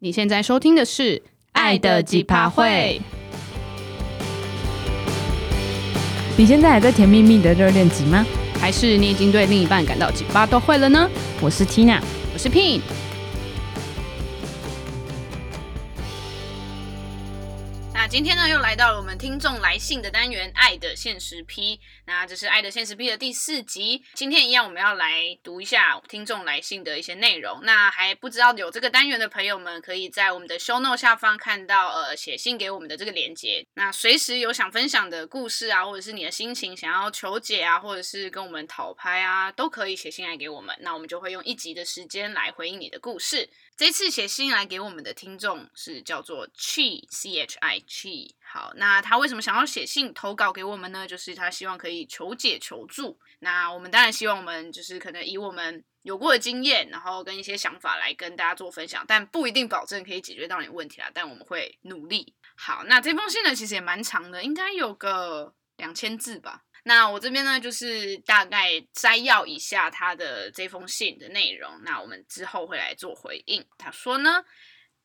你现在收听的是《爱的奇葩会》。你现在还在甜蜜蜜的热恋期吗？还是你已经对另一半感到奇葩都会了呢？我是 Tina，我是 Pin。那。今天呢，又来到了我们听众来信的单元《爱的现实批》。那这是《爱的现实币》的第四集。今天一样，我们要来读一下听众来信的一些内容。那还不知道有这个单元的朋友们，可以在我们的 show note 下方看到呃写信给我们的这个连接。那随时有想分享的故事啊，或者是你的心情想要求解啊，或者是跟我们讨拍啊，都可以写信来给我们。那我们就会用一集的时间来回应你的故事。这次写信来给我们的听众是叫做 Chi C H I Chi。好，那他为什么想要写信投稿给我们呢？就是他希望可以求解求助。那我们当然希望我们就是可能以我们有过的经验，然后跟一些想法来跟大家做分享，但不一定保证可以解决到你问题啊。但我们会努力。好，那这封信呢，其实也蛮长的，应该有个两千字吧。那我这边呢，就是大概摘要一下他的这封信的内容。那我们之后会来做回应。他说呢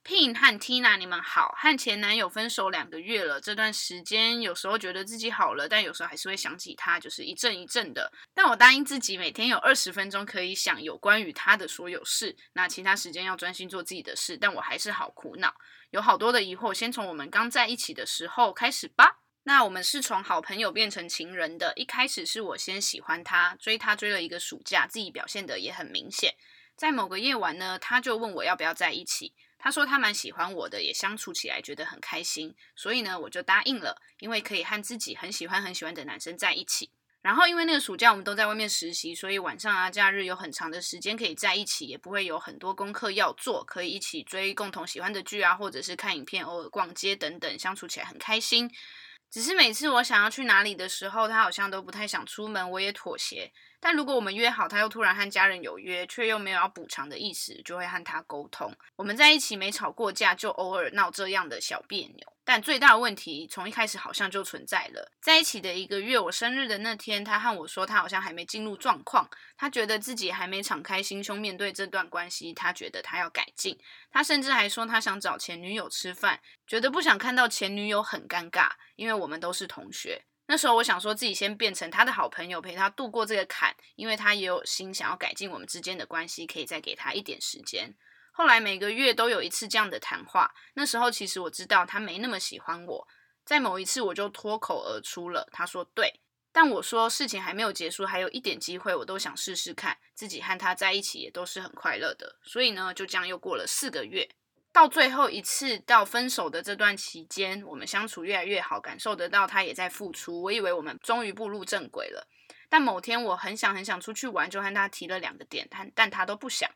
，Pin 和 Tina，你们好，和前男友分手两个月了。这段时间有时候觉得自己好了，但有时候还是会想起他，就是一阵一阵的。但我答应自己，每天有二十分钟可以想有关于他的所有事，那其他时间要专心做自己的事。但我还是好苦恼，有好多的疑惑。先从我们刚在一起的时候开始吧。那我们是从好朋友变成情人的。一开始是我先喜欢他，追他追了一个暑假，自己表现得也很明显。在某个夜晚呢，他就问我要不要在一起。他说他蛮喜欢我的，也相处起来觉得很开心，所以呢，我就答应了，因为可以和自己很喜欢很喜欢的男生在一起。然后因为那个暑假我们都在外面实习，所以晚上啊、假日有很长的时间可以在一起，也不会有很多功课要做，可以一起追共同喜欢的剧啊，或者是看影片，偶尔逛街等等，相处起来很开心。只是每次我想要去哪里的时候，他好像都不太想出门，我也妥协。但如果我们约好，他又突然和家人有约，却又没有要补偿的意思，就会和他沟通。我们在一起没吵过架，就偶尔闹这样的小别扭。但最大的问题从一开始好像就存在了。在一起的一个月，我生日的那天，他和我说他好像还没进入状况，他觉得自己还没敞开心胸面对这段关系，他觉得他要改进。他甚至还说他想找前女友吃饭，觉得不想看到前女友很尴尬，因为我们都是同学。那时候我想说自己先变成他的好朋友，陪他度过这个坎，因为他也有心想要改进我们之间的关系，可以再给他一点时间。后来每个月都有一次这样的谈话。那时候其实我知道他没那么喜欢我，在某一次我就脱口而出了，他说对，但我说事情还没有结束，还有一点机会，我都想试试看，自己和他在一起也都是很快乐的。所以呢，就这样又过了四个月，到最后一次到分手的这段期间，我们相处越来越好，感受得到他也在付出。我以为我们终于步入正轨了，但某天我很想很想出去玩，就和他提了两个点，但但他都不想。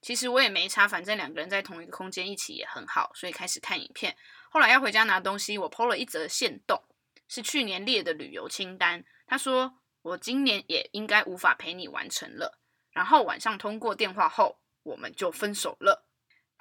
其实我也没差，反正两个人在同一个空间一起也很好，所以开始看影片。后来要回家拿东西，我 PO 了一则限动，是去年列的旅游清单。他说我今年也应该无法陪你完成了。然后晚上通过电话后，我们就分手了。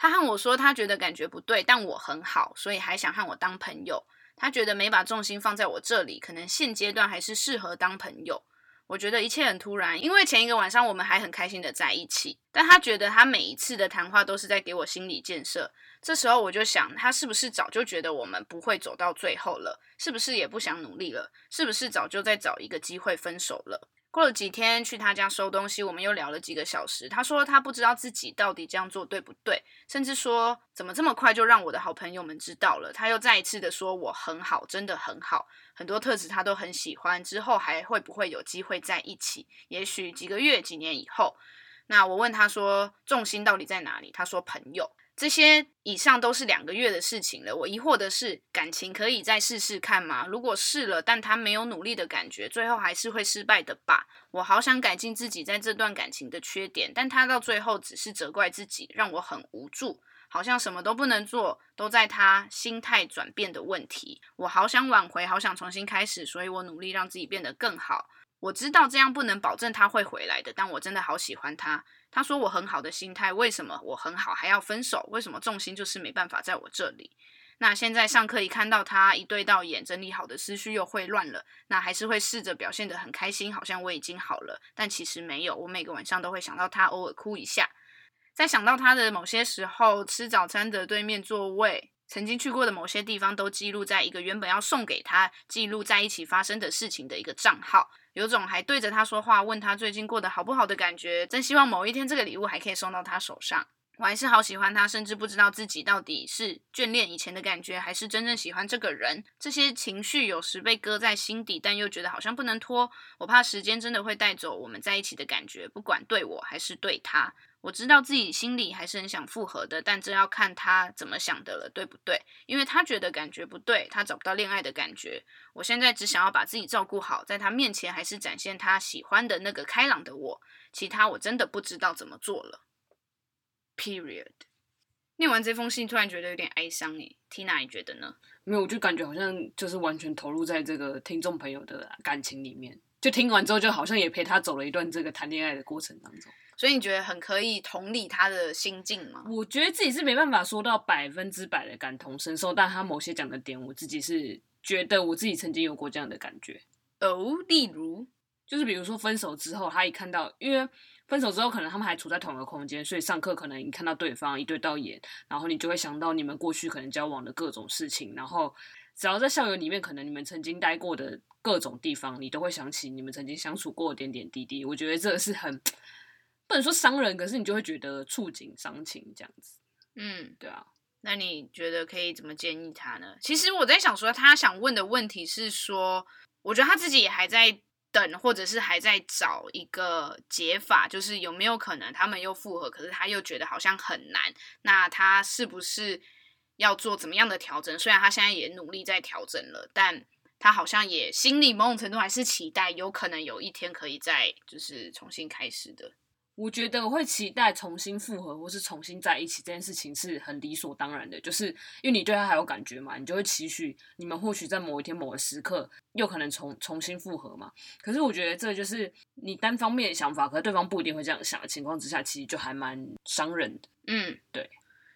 他和我说他觉得感觉不对，但我很好，所以还想和我当朋友。他觉得没把重心放在我这里，可能现阶段还是适合当朋友。我觉得一切很突然，因为前一个晚上我们还很开心的在一起，但他觉得他每一次的谈话都是在给我心理建设。这时候我就想，他是不是早就觉得我们不会走到最后了？是不是也不想努力了？是不是早就在找一个机会分手了？过了几天去他家收东西，我们又聊了几个小时。他说他不知道自己到底这样做对不对，甚至说怎么这么快就让我的好朋友们知道了。他又再一次的说我很好，真的很好，很多特质他都很喜欢。之后还会不会有机会在一起？也许几个月、几年以后。那我问他说重心到底在哪里？他说朋友。这些以上都是两个月的事情了。我疑惑的是，感情可以再试试看吗？如果试了，但他没有努力的感觉，最后还是会失败的吧？我好想改进自己在这段感情的缺点，但他到最后只是责怪自己，让我很无助，好像什么都不能做，都在他心态转变的问题。我好想挽回，好想重新开始，所以我努力让自己变得更好。我知道这样不能保证他会回来的，但我真的好喜欢他。他说我很好的心态，为什么我很好还要分手？为什么重心就是没办法在我这里？那现在上课一看到他，一对到眼，整理好的思绪又会乱了。那还是会试着表现得很开心，好像我已经好了，但其实没有。我每个晚上都会想到他，偶尔哭一下。在想到他的某些时候吃早餐的对面座位，曾经去过的某些地方，都记录在一个原本要送给他记录在一起发生的事情的一个账号，有种还对着他说话，问他最近过得好不好的感觉。真希望某一天这个礼物还可以送到他手上。我还是好喜欢他，甚至不知道自己到底是眷恋以前的感觉，还是真正喜欢这个人。这些情绪有时被搁在心底，但又觉得好像不能拖。我怕时间真的会带走我们在一起的感觉，不管对我还是对他。我知道自己心里还是很想复合的，但这要看他怎么想的了，对不对？因为他觉得感觉不对，他找不到恋爱的感觉。我现在只想要把自己照顾好，在他面前还是展现他喜欢的那个开朗的我。其他我真的不知道怎么做了。Period。念完这封信，突然觉得有点哀伤诶。Tina，你觉得呢？没有，我就感觉好像就是完全投入在这个听众朋友的感情里面。就听完之后，就好像也陪他走了一段这个谈恋爱的过程当中，所以你觉得很可以同理他的心境吗？我觉得自己是没办法说到百分之百的感同身受，但他某些讲的点，我自己是觉得我自己曾经有过这样的感觉。哦，例如，就是比如说分手之后，他一看到，因为分手之后可能他们还处在同一个空间，所以上课可能你看到对方一对到眼，然后你就会想到你们过去可能交往的各种事情，然后。只要在校园里面，可能你们曾经待过的各种地方，你都会想起你们曾经相处过的点点滴滴。我觉得这个是很不能说伤人，可是你就会觉得触景伤情这样子。嗯，对啊。那你觉得可以怎么建议他呢？其实我在想说，他想问的问题是说，我觉得他自己也还在等，或者是还在找一个解法，就是有没有可能他们又复合，可是他又觉得好像很难。那他是不是？要做怎么样的调整？虽然他现在也努力在调整了，但他好像也心里某种程度还是期待，有可能有一天可以再就是重新开始的。我觉得我会期待重新复合或是重新在一起这件事情是很理所当然的，就是因为你对他还有感觉嘛，你就会期许你们或许在某一天某个时刻又可能重重新复合嘛。可是我觉得这就是你单方面的想法，可是对方不一定会这样想的情况之下，其实就还蛮伤人的。嗯，对。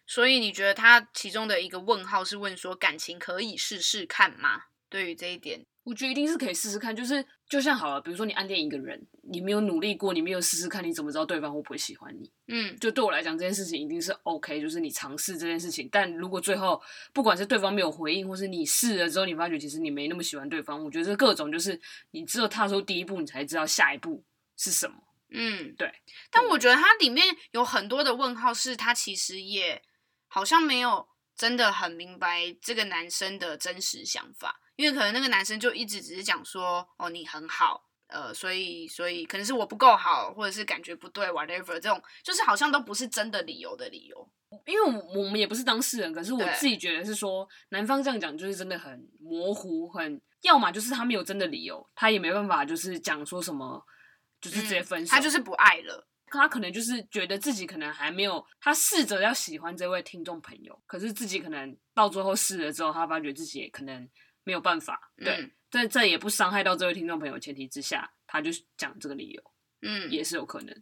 所以你觉得他其中的一个问号是问说，感情可以试试看吗？对于这一点，我觉得一定是可以试试看。就是就像好了，比如说你暗恋一个人，你没有努力过，你没有试试看，你怎么知道对方会不会喜欢你？嗯，就对我来讲，这件事情一定是 OK，就是你尝试这件事情。但如果最后不管是对方没有回应，或是你试了之后你发觉其实你没那么喜欢对方，我觉得这各种就是你只有踏出第一步，你才知道下一步是什么。嗯，对。但我觉得它里面有很多的问号，是它其实也。好像没有真的很明白这个男生的真实想法，因为可能那个男生就一直只是讲说，哦，你很好，呃，所以所以可能是我不够好，或者是感觉不对，whatever，这种就是好像都不是真的理由的理由。因为我们也不是当事人，可是我自己觉得是说，男方这样讲就是真的很模糊，很要么就是他没有真的理由，他也没办法就是讲说什么，就是直接分手，嗯，他就是不爱了。他可能就是觉得自己可能还没有，他试着要喜欢这位听众朋友，可是自己可能到最后试了之后，他发觉自己也可能没有办法。对，在、嗯、在也不伤害到这位听众朋友的前提之下，他就讲这个理由，嗯，也是有可能。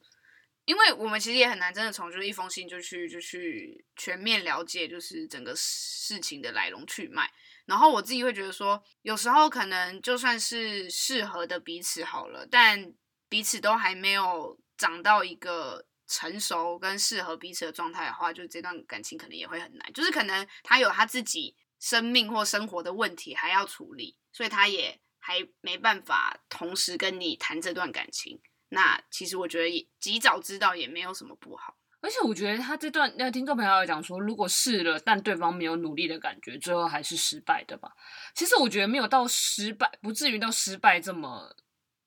因为我们其实也很难真的从就是一封信就去就去全面了解就是整个事情的来龙去脉。然后我自己会觉得说，有时候可能就算是适合的彼此好了，但彼此都还没有。长到一个成熟跟适合彼此的状态的话，就这段感情可能也会很难。就是可能他有他自己生命或生活的问题还要处理，所以他也还没办法同时跟你谈这段感情。那其实我觉得也及早知道也没有什么不好。而且我觉得他这段那听众朋友有讲说，如果试了但对方没有努力的感觉，最后还是失败的吧？其实我觉得没有到失败，不至于到失败这么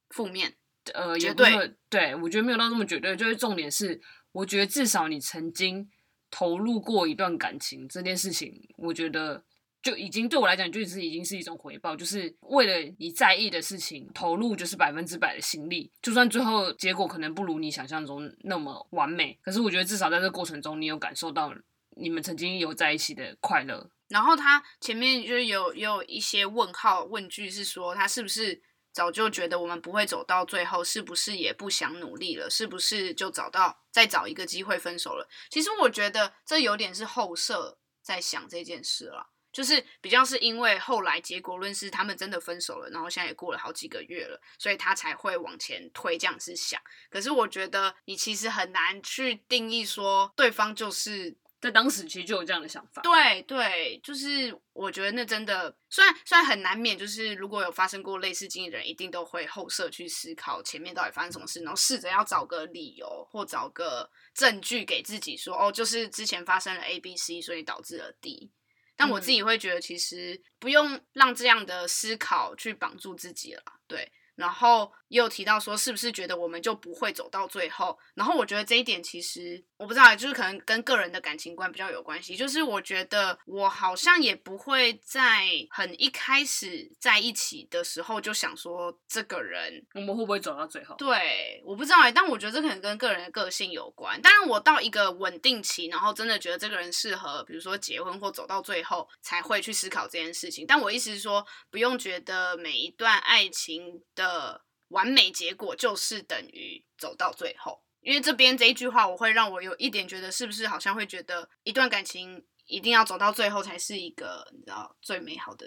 负面。呃，也不是，对，我觉得没有到这么绝对。就是重点是，我觉得至少你曾经投入过一段感情这件事情，我觉得就已经对我来讲就是已经是一种回报，就是为了你在意的事情投入就是百分之百的心力，就算最后结果可能不如你想象中那么完美，可是我觉得至少在这过程中，你有感受到你们曾经有在一起的快乐。然后他前面就是有有一些问号问句，是说他是不是？早就觉得我们不会走到最后，是不是也不想努力了？是不是就找到再找一个机会分手了？其实我觉得这有点是后设在想这件事了。就是比较是因为后来结果论是他们真的分手了，然后现在也过了好几个月了，所以他才会往前推这样子想。可是我觉得你其实很难去定义说对方就是。在当时其实就有这样的想法。对对，就是我觉得那真的，虽然虽然很难免，就是如果有发生过类似经历的人，一定都会后设去思考前面到底发生什么事，然后试着要找个理由或找个证据给自己说，哦，就是之前发生了 A、B、C，所以导致了 D。但我自己会觉得，其实不用让这样的思考去绑住自己了，对。然后也有提到说，是不是觉得我们就不会走到最后？然后我觉得这一点其实我不知道，就是可能跟个人的感情观比较有关系。就是我觉得我好像也不会在很一开始在一起的时候就想说这个人我们会不会走到最后？对，我不知道欸，但我觉得这可能跟个人的个性有关。当然，我到一个稳定期，然后真的觉得这个人适合，比如说结婚或走到最后，才会去思考这件事情。但我意思是说，不用觉得每一段爱情的。的完美结果就是等于走到最后，因为这边这一句话，我会让我有一点觉得，是不是好像会觉得一段感情一定要走到最后才是一个你知道最美好的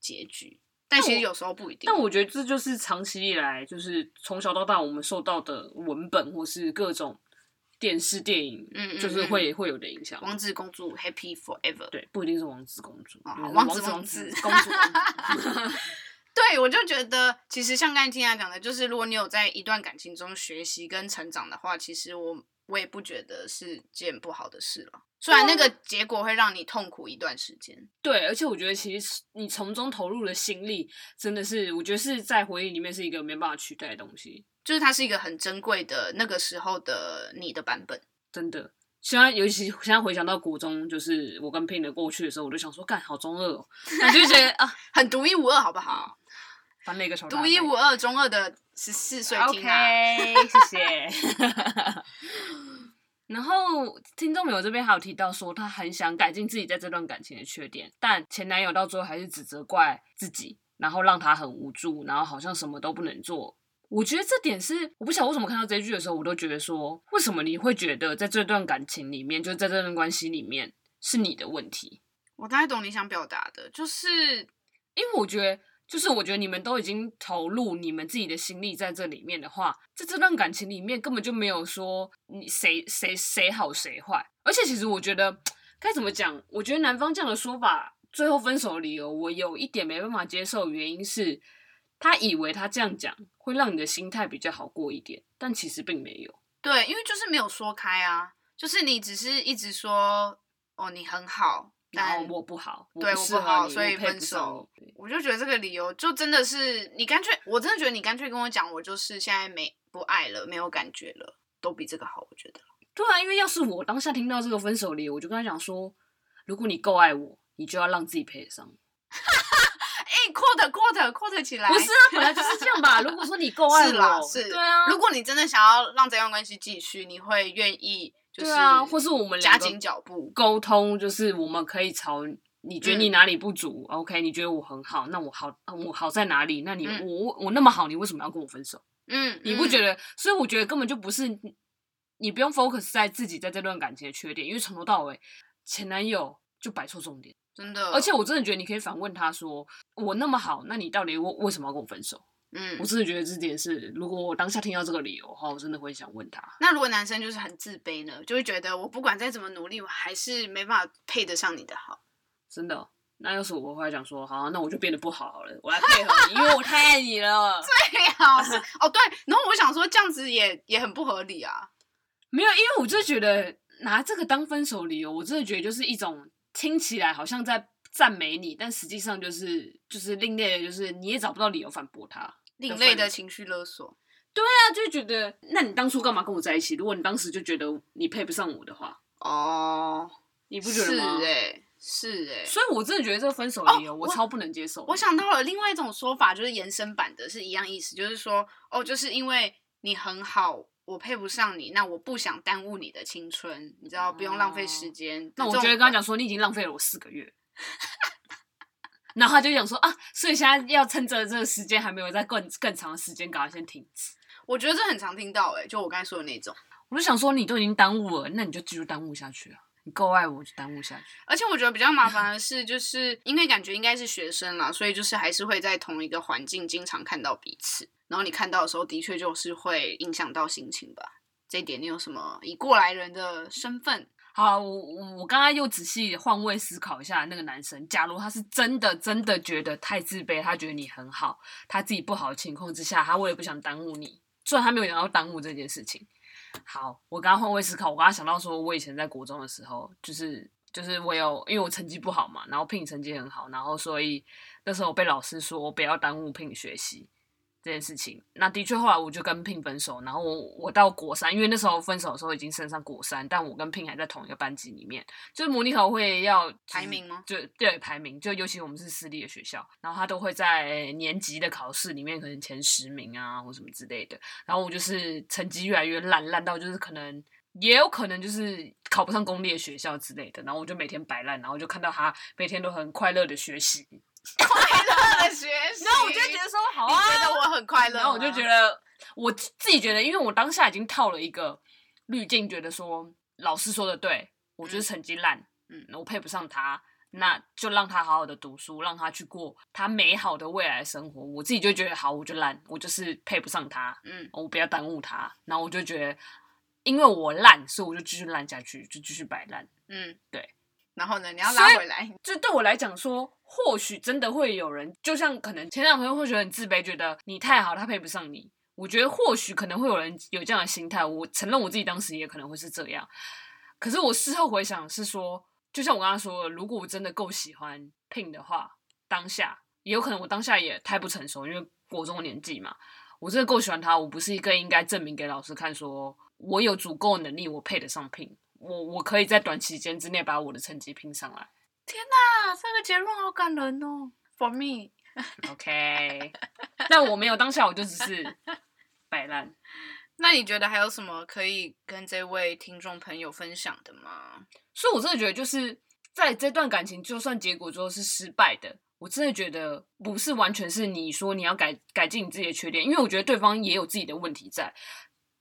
结局？但其实有时候不一定。但我，觉得这就是长期以来，就是从小到大我们受到的文本或是各种电视电影，嗯，就是会会有的影响。王子公主 Happy Forever，对，不一定是王子公主，哦、王子王子公主。对，我就觉得，其实像刚才听他讲的，就是如果你有在一段感情中学习跟成长的话，其实我我也不觉得是件不好的事了。虽然那个结果会让你痛苦一段时间。对，而且我觉得其实你从中投入的心力，真的是我觉得是在回忆里面是一个没办法取代的东西。就是它是一个很珍贵的那个时候的你的版本，真的。现在尤其现在回想到国中，就是我跟 Pin 的过去的时候，我就想说，干好中二哦，我就觉得啊，很独一无二，好不好？翻了一个手，独一无二中二的十四岁听啊，OK，谢谢。然后听众朋友这边还有提到说，他很想改进自己在这段感情的缺点，但前男友到最后还是只责怪自己，然后让他很无助，然后好像什么都不能做。我觉得这点是我不晓得为什么看到这一句的时候，我都觉得说，为什么你会觉得在这段感情里面，就在这段关系里面是你的问题？我大概懂你想表达的，就是因为我觉得，就是我觉得你们都已经投入你们自己的心力在这里面的话，在这段感情里面根本就没有说你谁谁谁好谁坏，而且其实我觉得该怎么讲？我觉得男方这样的说法，最后分手的理由，我有一点没办法接受，原因是。他以为他这样讲会让你的心态比较好过一点，但其实并没有。对，因为就是没有说开啊，就是你只是一直说哦，你很好，然后我不好，对，我不好，所以分手。我就觉得这个理由就真的是你干脆，我真的觉得你干脆跟我讲，我就是现在没不爱了，没有感觉了，都比这个好。我觉得。对啊，因为要是我当下听到这个分手理由，我就跟他讲说，如果你够爱我，你就要让自己配得上。哎，quote quote quote 起来，不是啊，本来就是这样吧。如果说你够爱我，是啦，是，对啊。如果你真的想要让这段关系继续，你会愿意，就是啊，或是我们加紧脚步沟通，就是我们可以朝你觉得你哪里不足、嗯、，OK？你觉得我很好，那我好，我好在哪里？那你、嗯、我我那么好，你为什么要跟我分手？嗯，你不觉得？所以我觉得根本就不是你不用 focus 在自己在这段感情的缺点，因为从头到尾前男友就摆错重点。真的，而且我真的觉得你可以反问他说：“我那么好，那你到底为为什么要跟我分手？”嗯，我真的觉得这点是，如果我当下听到这个理由的话，我真的会想问他。那如果男生就是很自卑呢，就会觉得我不管再怎么努力，我还是没办法配得上你的好。真的，那要是我会讲说，好，那我就变得不好好了，我来配合你，因为我太爱你了。最好是哦，对。然后我想说，这样子也也很不合理啊。没有，因为我就觉得拿这个当分手理由，我真的觉得就是一种。听起来好像在赞美你，但实际上就是就是另类的，就是你也找不到理由反驳他。另类的情绪勒索。对啊，就觉得那你当初干嘛跟我在一起？如果你当时就觉得你配不上我的话，哦，你不觉得吗？是哎、欸，是哎、欸，所以我真的觉得这个分手理由我超不能接受。我想到了另外一种说法，就是延伸版的，是一样意思，就是说哦，就是因为你很好。我配不上你，那我不想耽误你的青春，你知道，不用浪费时间。哦、那我觉得刚刚讲说，你已经浪费了我四个月，然后他就讲说啊，所以现在要趁着这个时间还没有在更更长的时间，赶快先停止。我觉得这很常听到、欸，哎，就我刚才说的那种，我就想说，你都已经耽误了，那你就继续耽误下去啊。你够爱我就耽误下去。而且我觉得比较麻烦的是，就是因为感觉应该是学生啦，所以就是还是会在同一个环境经常看到彼此，然后你看到的时候，的确就是会影响到心情吧。这一点你有什么以过来人的身份？好，我我我刚刚又仔细换位思考一下，那个男生，假如他是真的真的觉得太自卑，他觉得你很好，他自己不好的情况之下，他为了不想耽误你，虽然他没有想到耽误这件事情。好，我刚刚换位思考，我刚刚想到说，我以前在国中的时候，就是就是我有，因为我成绩不好嘛，然后聘成绩很好，然后所以那时候我被老师说我不要耽误聘学习。这件事情，那的确后来我就跟 Pin 分手，然后我我到国三，因为那时候分手的时候已经升上国三，但我跟 Pin 还在同一个班级里面，就是模拟考会要排名吗？就对排名，就尤其我们是私立的学校，然后他都会在年级的考试里面可能前十名啊或什么之类的，然后我就是成绩越来越烂，烂到就是可能也有可能就是考不上公立的学校之类的，然后我就每天摆烂，然后就看到他每天都很快乐的学习。快乐的学习，然后我就觉得说好啊，你觉得我很快乐，然后我就觉得我自己觉得，因为我当下已经套了一个滤镜，觉得说老师说的对，我就是成绩烂，嗯，我配不上他，那就让他好好的读书，让他去过他美好的未来生活。我自己就觉得好，我就烂，我就是配不上他，嗯，我不要耽误他。然后我就觉得，因为我烂，所以我就继续烂下去，就继续摆烂，嗯，对。然后呢，你要拉回来，就对我来讲说。或许真的会有人，就像可能前两天会觉得很自卑，觉得你太好，他配不上你。我觉得或许可能会有人有这样的心态。我承认我自己当时也可能会是这样。可是我事后回想是说，就像我刚刚说的，如果我真的够喜欢 Pin 的话，当下也有可能我当下也太不成熟，因为国中的年纪嘛。我真的够喜欢他，我不是一个应该证明给老师看，说我有足够能力，我配得上 Pin，我我可以在短期间之内把我的成绩拼上来。天哪，这个结论好感人哦！For me，OK，okay. 但我没有当下，我就只是摆烂。那你觉得还有什么可以跟这位听众朋友分享的吗？所以，我真的觉得，就是在这段感情，就算结果最后是失败的，我真的觉得不是完全是你说你要改改进你自己的缺点，因为我觉得对方也有自己的问题在，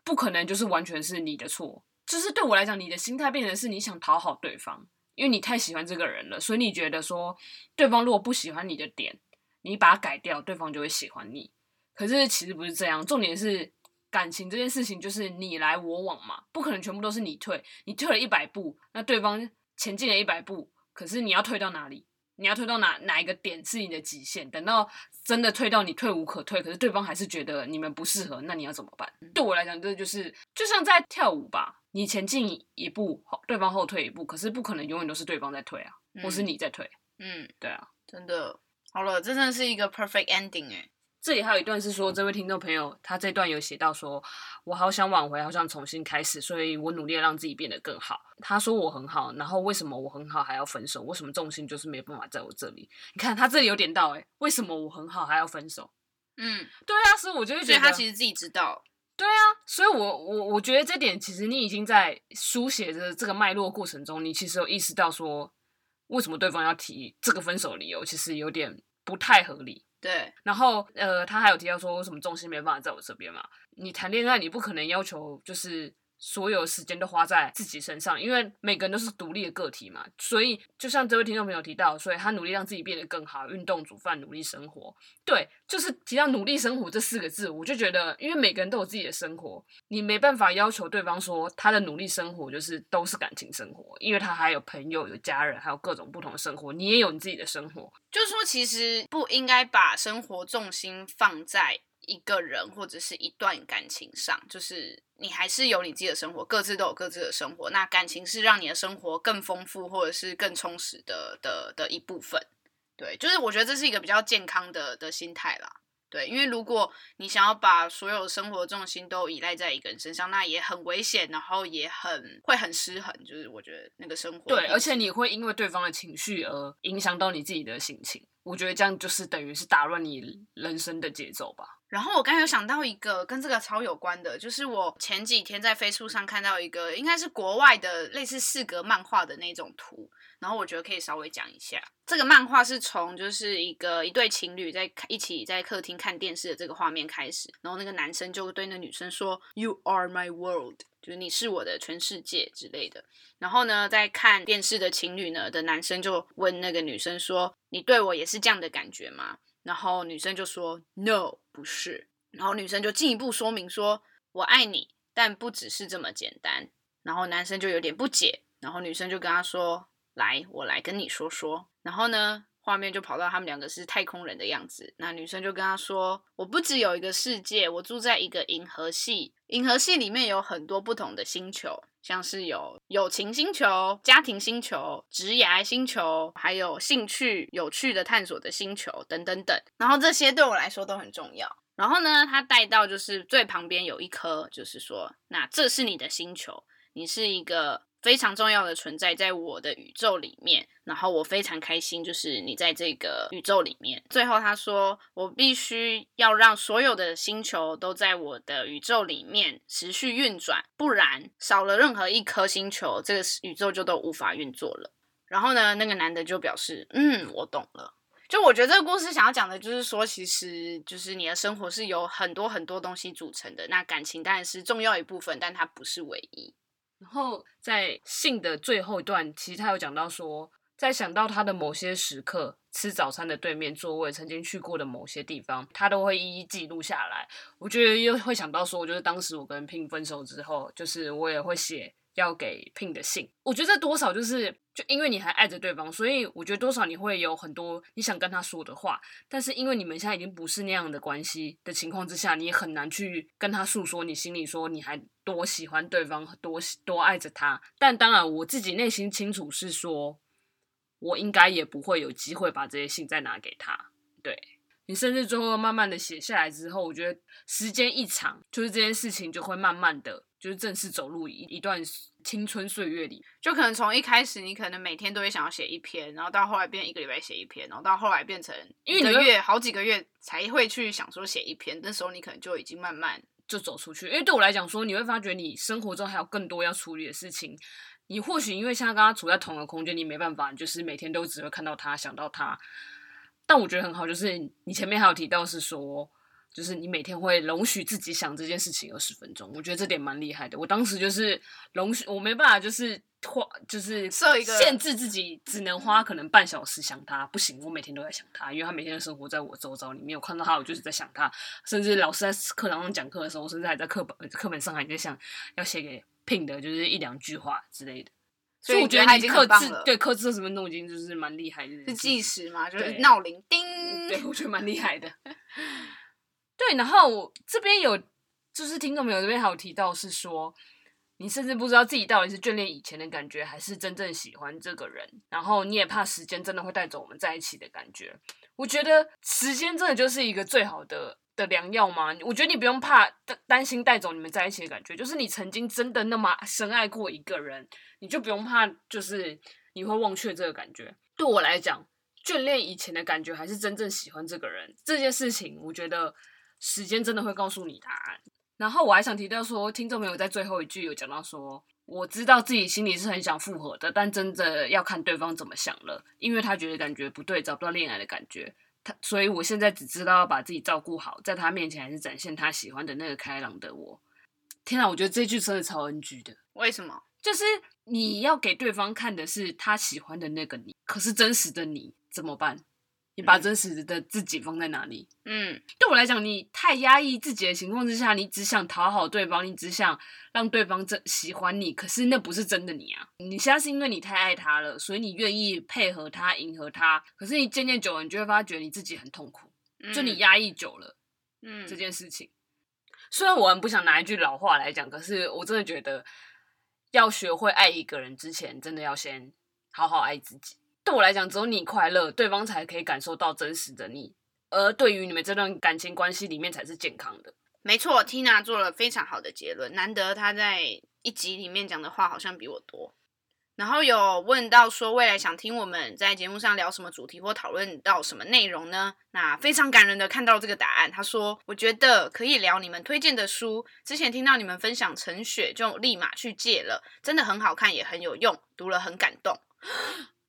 不可能就是完全是你的错。就是对我来讲，你的心态变成是你想讨好对方。因为你太喜欢这个人了，所以你觉得说，对方如果不喜欢你的点，你把它改掉，对方就会喜欢你。可是其实不是这样，重点是感情这件事情就是你来我往嘛，不可能全部都是你退。你退了一百步，那对方前进了一百步，可是你要退到哪里？你要退到哪哪一个点是你的极限？等到真的退到你退无可退，可是对方还是觉得你们不适合，那你要怎么办？对我来讲，这就是就像在跳舞吧。你前进一步，对方后退一步，可是不可能永远都是对方在退啊，嗯、或是你在退。嗯，对啊，真的，好了，这真的是一个 perfect ending 哎。这里还有一段是说，这位听众朋友他这段有写到说，我好想挽回，好想重新开始，所以我努力让自己变得更好。他说我很好，然后为什么我很好还要分手？为什么重心就是没办法在我这里？你看他这里有点到哎，为什么我很好还要分手？嗯，对啊，所以我就觉得，他其实自己知道。对啊，所以我，我我我觉得这点其实你已经在书写的这个脉络过程中，你其实有意识到说，为什么对方要提这个分手理由，其实有点不太合理。对，然后呃，他还有提到说，为什么重心没办法在我这边嘛？你谈恋爱，你不可能要求就是。所有时间都花在自己身上，因为每个人都是独立的个体嘛，所以就像这位听众朋友提到，所以他努力让自己变得更好，运动、煮饭、努力生活。对，就是提到努力生活这四个字，我就觉得，因为每个人都有自己的生活，你没办法要求对方说他的努力生活就是都是感情生活，因为他还有朋友、有家人，还有各种不同的生活，你也有你自己的生活。就是说，其实不应该把生活重心放在。一个人或者是一段感情上，就是你还是有你自己的生活，各自都有各自的生活。那感情是让你的生活更丰富或者是更充实的的的一部分。对，就是我觉得这是一个比较健康的的心态啦。对，因为如果你想要把所有生活重心都依赖在一个人身上，那也很危险，然后也很会很失衡。就是我觉得那个生活，对，而且你会因为对方的情绪而影响到你自己的心情。我觉得这样就是等于是打乱你人生的节奏吧。然后我刚才有想到一个跟这个超有关的，就是我前几天在 Facebook 上看到一个应该是国外的类似四格漫画的那种图，然后我觉得可以稍微讲一下。这个漫画是从就是一个一对情侣在一起在客厅看电视的这个画面开始，然后那个男生就对那女生说：“You are my world。”就是你是我的全世界之类的。然后呢，在看电视的情侣呢的男生就问那个女生说：“你对我也是这样的感觉吗？”然后女生就说：“No，不是。”然后女生就进一步说明说：“我爱你，但不只是这么简单。”然后男生就有点不解，然后女生就跟他说：“来，我来跟你说说。”然后呢，画面就跑到他们两个是太空人的样子。那女生就跟他说：“我不只有一个世界，我住在一个银河系。银河系里面有很多不同的星球，像是有友情星球、家庭星球、职涯星球，还有兴趣有趣的探索的星球等等等。然后这些对我来说都很重要。然后呢，他带到就是最旁边有一颗，就是说，那这是你的星球，你是一个。”非常重要的存在在我的宇宙里面，然后我非常开心，就是你在这个宇宙里面。最后他说，我必须要让所有的星球都在我的宇宙里面持续运转，不然少了任何一颗星球，这个宇宙就都无法运作了。然后呢，那个男的就表示，嗯，我懂了。就我觉得这个故事想要讲的就是说，其实就是你的生活是由很多很多东西组成的，那感情当然是重要一部分，但它不是唯一。然后在信的最后一段，其实他有讲到说，在想到他的某些时刻，吃早餐的对面座位，曾经去过的某些地方，他都会一一记录下来。我觉得又会想到说，就是当时我跟 Pin 分手之后，就是我也会写。要给拼的信，我觉得这多少就是，就因为你还爱着对方，所以我觉得多少你会有很多你想跟他说的话，但是因为你们现在已经不是那样的关系的情况之下，你也很难去跟他诉说你心里说你还多喜欢对方，多多爱着他。但当然，我自己内心清楚是说，我应该也不会有机会把这些信再拿给他。对，你甚至最后慢慢的写下来之后，我觉得时间一长，就是这件事情就会慢慢的。就是正式走入一一段青春岁月里，就可能从一开始你可能每天都会想要写一篇，然后到后来变一个礼拜写一篇，然后到后来变成一个月好几个月才会去想说写一篇，那时候你可能就已经慢慢就走出去。因为对我来讲说，你会发觉你生活中还有更多要处理的事情。你或许因为像刚刚处在同一个空间，你没办法，就是每天都只会看到他，想到他。但我觉得很好，就是你前面还有提到是说。就是你每天会容许自己想这件事情二十分钟，我觉得这点蛮厉害的。我当时就是容许，我没办法，就是花，就是设一个限制自己，只能花可能半小时想他，不行，我每天都在想他，因为他每天的生活在我周遭里面，我看到他，我就是在想他。甚至老师在课堂上讲课的时候，甚至还在课本课本上还在想要写给 Pin 的，就是一两句话之类的。所以我觉得他已经克制，对克制二十分钟已经就是蛮厉害的。是计时嘛？就是闹铃叮。对，我觉得蛮厉害的。对，然后这边有，就是听众朋友这边还有提到是说，你甚至不知道自己到底是眷恋以前的感觉，还是真正喜欢这个人，然后你也怕时间真的会带走我们在一起的感觉。我觉得时间真的就是一个最好的的良药吗？我觉得你不用怕担担心带走你们在一起的感觉，就是你曾经真的那么深爱过一个人，你就不用怕，就是你会忘却这个感觉。对我来讲，眷恋以前的感觉，还是真正喜欢这个人这件事情，我觉得。时间真的会告诉你答案。然后我还想提到说，听众朋友在最后一句有讲到说，我知道自己心里是很想复合的，但真的要看对方怎么想了，因为他觉得感觉不对，找不到恋爱的感觉。他，所以我现在只知道要把自己照顾好，在他面前还是展现他喜欢的那个开朗的我。天啊，我觉得这句真的超 NG 的。为什么？就是你要给对方看的是他喜欢的那个你，可是真实的你怎么办？你把真实的自己放在哪里？嗯，对我来讲，你太压抑自己的情况之下，你只想讨好对方，你只想让对方真喜欢你，可是那不是真的你啊！你现在是因为你太爱他了，所以你愿意配合他、迎合他，可是你渐渐久了，你就会发觉你自己很痛苦，就你压抑久了，嗯，这件事情。虽然我很不想拿一句老话来讲，可是我真的觉得，要学会爱一个人之前，真的要先好好爱自己。对我来讲，只有你快乐，对方才可以感受到真实的你。而对于你们这段感情关系里面，才是健康的。没错，Tina 做了非常好的结论。难得她在一集里面讲的话好像比我多。然后有问到说，未来想听我们在节目上聊什么主题或讨论到什么内容呢？那非常感人的看到这个答案，他说：“我觉得可以聊你们推荐的书。之前听到你们分享《陈雪》，就立马去借了，真的很好看，也很有用，读了很感动。”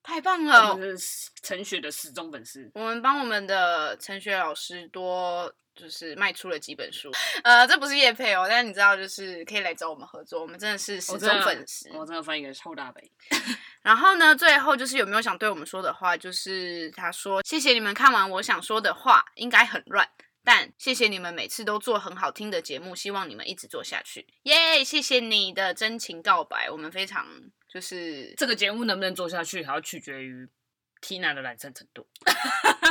太棒了！我们是陈雪的死忠粉丝，我们帮我们的陈雪老师多就是卖出了几本书。呃，这不是叶配哦，但是你知道，就是可以来找我们合作，我们真的是死忠粉丝。我真的翻一个臭大杯。然后呢，最后就是有没有想对我们说的话？就是他说：“谢谢你们看完我想说的话，应该很乱。”但谢谢你们每次都做很好听的节目，希望你们一直做下去，耶、yeah！谢谢你的真情告白，我们非常就是这个节目能不能做下去，还要取决于 Tina 的懒散程度。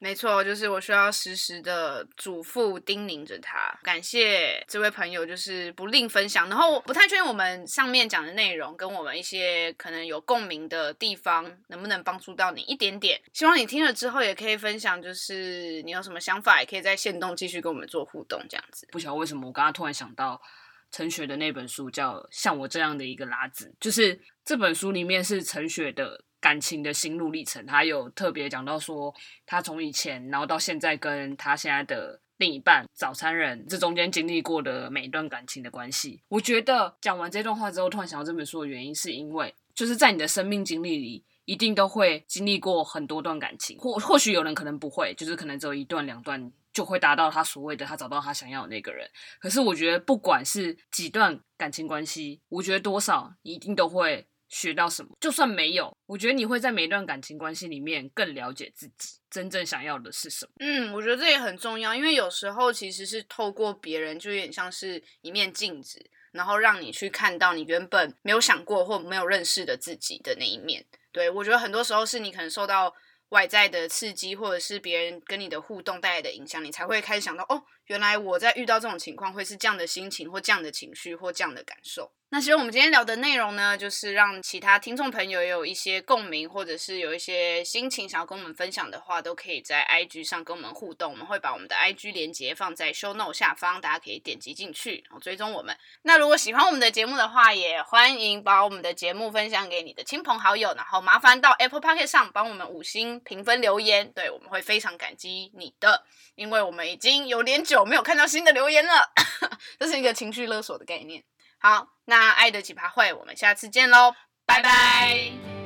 没错，就是我需要时时的嘱咐叮咛着他。感谢这位朋友，就是不吝分享。然后不太确定我们上面讲的内容跟我们一些可能有共鸣的地方，能不能帮助到你一点点。希望你听了之后也可以分享，就是你有什么想法，也可以在线动继续跟我们做互动，这样子。不晓得为什么，我刚刚突然想到陈雪的那本书叫《像我这样的一个拉子》，就是这本书里面是陈雪的。感情的心路历程，他有特别讲到说，他从以前，然后到现在，跟他现在的另一半早餐人这中间经历过的每一段感情的关系。我觉得讲完这段话之后，突然想到这本书的原因，是因为就是在你的生命经历里，一定都会经历过很多段感情，或或许有人可能不会，就是可能只有一段两段就会达到他所谓的他找到他想要的那个人。可是我觉得，不管是几段感情关系，我觉得多少一定都会。学到什么？就算没有，我觉得你会在每一段感情关系里面更了解自己真正想要的是什么。嗯，我觉得这也很重要，因为有时候其实是透过别人，就有点像是一面镜子，然后让你去看到你原本没有想过或没有认识的自己的那一面。对，我觉得很多时候是你可能受到外在的刺激，或者是别人跟你的互动带来的影响，你才会开始想到，哦，原来我在遇到这种情况会是这样的心情，或这样的情绪，或这样的感受。那希望我们今天聊的内容呢，就是让其他听众朋友也有一些共鸣，或者是有一些心情想要跟我们分享的话，都可以在 IG 上跟我们互动。我们会把我们的 IG 连接放在 Show Note 下方，大家可以点击进去，然后追踪我们。那如果喜欢我们的节目的话，也欢迎把我们的节目分享给你的亲朋好友，然后麻烦到 Apple Podcast 上帮我们五星评分留言，对，我们会非常感激你的，因为我们已经有点久没有看到新的留言了，这是一个情绪勒索的概念。好，那爱的奇葩会，我们下次见喽，拜拜。